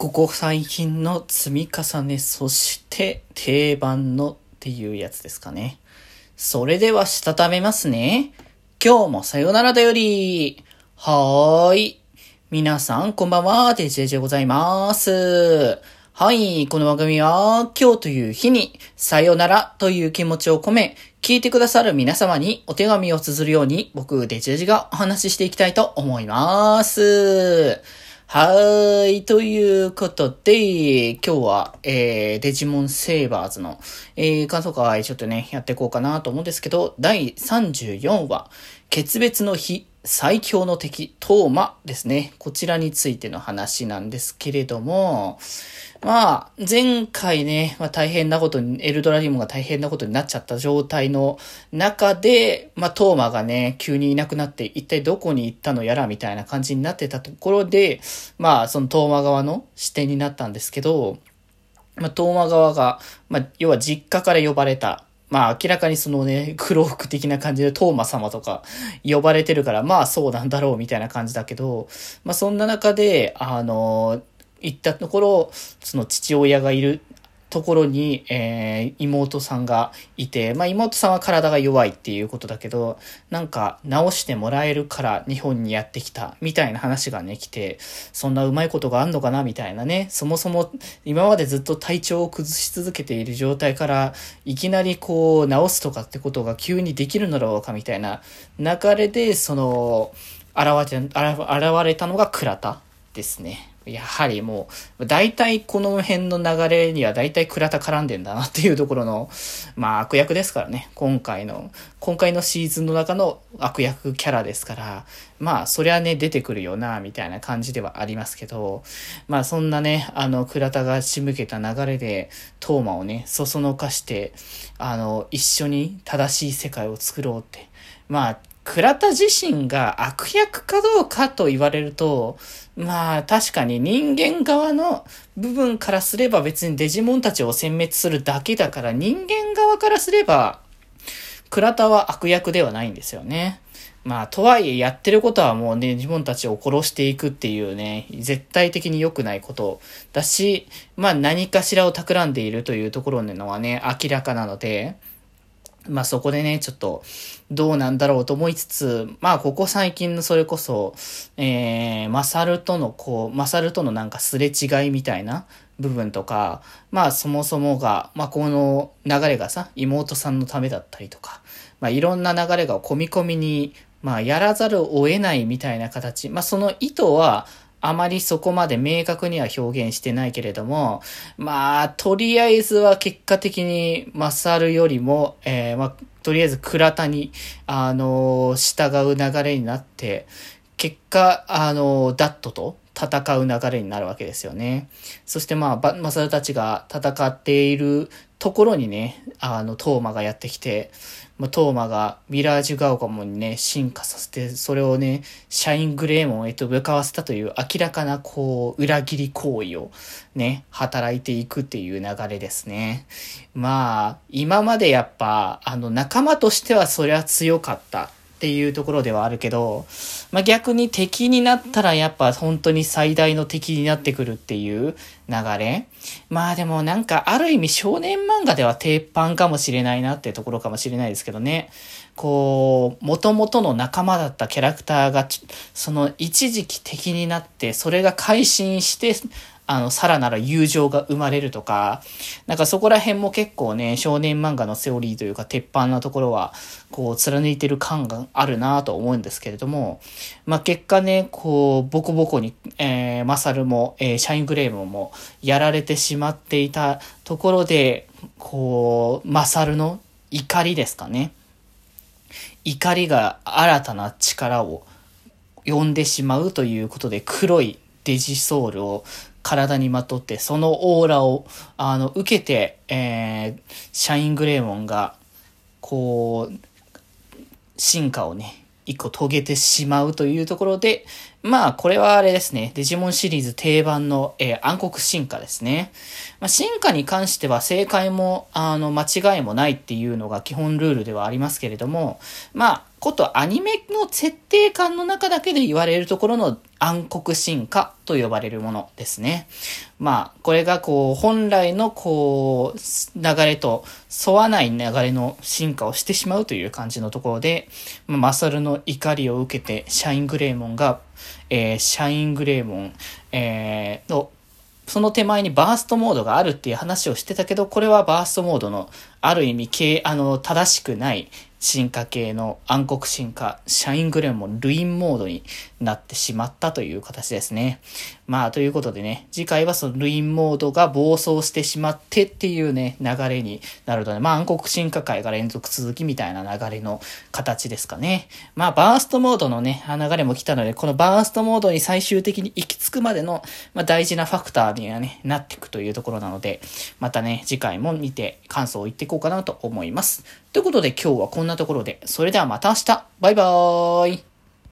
ここ最近の積み重ね、そして定番のっていうやつですかね。それではしたためますね。今日もさよならだより。はーい。皆さんこんばんは、デジェジでございます。はい、この番組は今日という日にさよならという気持ちを込め、聞いてくださる皆様にお手紙を綴るように僕、デジェジがお話ししていきたいと思います。はい。ということで、今日は、えー、デジモンセイバーズの、えー、感想会ちょっとね、やっていこうかなと思うんですけど、第34話、決別の日、最強の敵、トーマですね。こちらについての話なんですけれども、まあ、前回ね、まあ大変なことに、エルドラリモが大変なことになっちゃった状態の中で、まあトーマがね、急にいなくなって一体どこに行ったのやらみたいな感じになってたところで、まあそのトーマ側の視点になったんですけど、まあトーマ側が、まあ要は実家から呼ばれた、まあ明らかにそのね、黒服的な感じでトーマ様とか呼ばれてるから、まあそうなんだろうみたいな感じだけど、まあそんな中で、あの、行ったところ、その父親がいるところに、えー、妹さんがいて、まあ妹さんは体が弱いっていうことだけど、なんか治してもらえるから日本にやってきたみたいな話がね、来て、そんなうまいことがあんのかなみたいなね、そもそも今までずっと体調を崩し続けている状態から、いきなりこう治すとかってことが急にできるのだろうかみたいな流れで、その、現れ現れたのが倉田ですね。やはりもう、大体この辺の流れには大体倉田絡んでんだなっていうところの、まあ悪役ですからね。今回の、今回のシーズンの中の悪役キャラですから、まあそりゃね、出てくるよな、みたいな感じではありますけど、まあそんなね、あの、倉田が仕向けた流れで、トーマをね、そそのかして、あの、一緒に正しい世界を作ろうって。まあ、倉田自身が悪役かどうかと言われると、まあ確かに人間側の部分からすれば別にデジモンたちを殲滅するだけだから人間側からすれば、倉田は悪役ではないんですよね。まあ、とはいえやってることはもうね、自分たちを殺していくっていうね、絶対的に良くないことだし、まあ何かしらを企んでいるというところのはね、明らかなので、まあそこでね、ちょっと、どうなんだろうと思いつつ、まあここ最近のそれこそ、えー、マサルとのこう、マサルとのなんかすれ違いみたいな部分とか、まあそもそもが、まあこの流れがさ、妹さんのためだったりとか、まあいろんな流れが込み込みに、まあやらざるを得ないみたいな形、まあその意図は、あまりそこまで明確には表現してないけれども、まあ、とりあえずは結果的にマサルよりも、えー、まあ、とりあえず倉田に、あのー、従う流れになって、結果、あのー、ダットと戦う流れになるわけですよね。そしてまあ、バマサルたちが戦っているところにね、あの、トーマがやってきて、まあ、トーマがミラージュガオガモにね、進化させて、それをね、シャイングレーモンへと向かわせたという明らかなこう、裏切り行為をね、働いていくっていう流れですね。まあ、今までやっぱ、あの、仲間としてはそりゃ強かった。っていうところではあるけど、まあ、逆に敵になったらやっぱ本当に最大の敵になってくるっていう流れ。まあでもなんかある意味少年漫画では鉄板かもしれないなってところかもしれないですけどね。こう、元々の仲間だったキャラクターが、その一時期敵になって、それが改心して、あの、さらなる友情が生まれるとか、なんかそこら辺も結構ね、少年漫画のセオリーというか、鉄板なところは、こう、貫いてる感があるなと思うんですけれども、まあ、結果ね、こう、ボコボコに、えー、マサルも、えー、シャイングレームも、やられてしまっていたところで、こう、マサルの怒りですかね。怒りが新たな力を呼んでしまうということで、黒いデジソウルを体にまとって、そのオーラを、あの、受けて、えー、シャイングレーモンが、こう、進化をね、一個遂げてしまうというところで、まあ、これはあれですね。デジモンシリーズ定番の、えー、暗黒進化ですね。まあ、進化に関しては正解も、あの、間違いもないっていうのが基本ルールではありますけれども、まあ、ことアニメの設定感の中だけで言われるところの暗黒進化と呼ばれるものですね。まあ、これがこう、本来のこう、流れと沿わない流れの進化をしてしまうという感じのところで、まあ、マサルの怒りを受けて、シャイングレイモンが、えー、シャイングレイモン、えー、のその手前にバーストモードがあるっていう話をしてたけど、これはバーストモードのある意味、あの、正しくない進化系の暗黒進化、シャイングレンもルインモードになってしまったという形ですね。まあ、ということでね、次回はそのルインモードが暴走してしまってっていうね、流れになるとね、まあ暗黒進化界が連続続きみたいな流れの形ですかね。まあ、バーストモードのね、流れも来たので、このバーストモードに最終的に行き着くまでの、まあ、大事なファクターにはね、なっていくというところなので、またね、次回も見て感想を言っていこうかなと思います。ということで今日はこんなところで、それではまた明日。バイバーイ。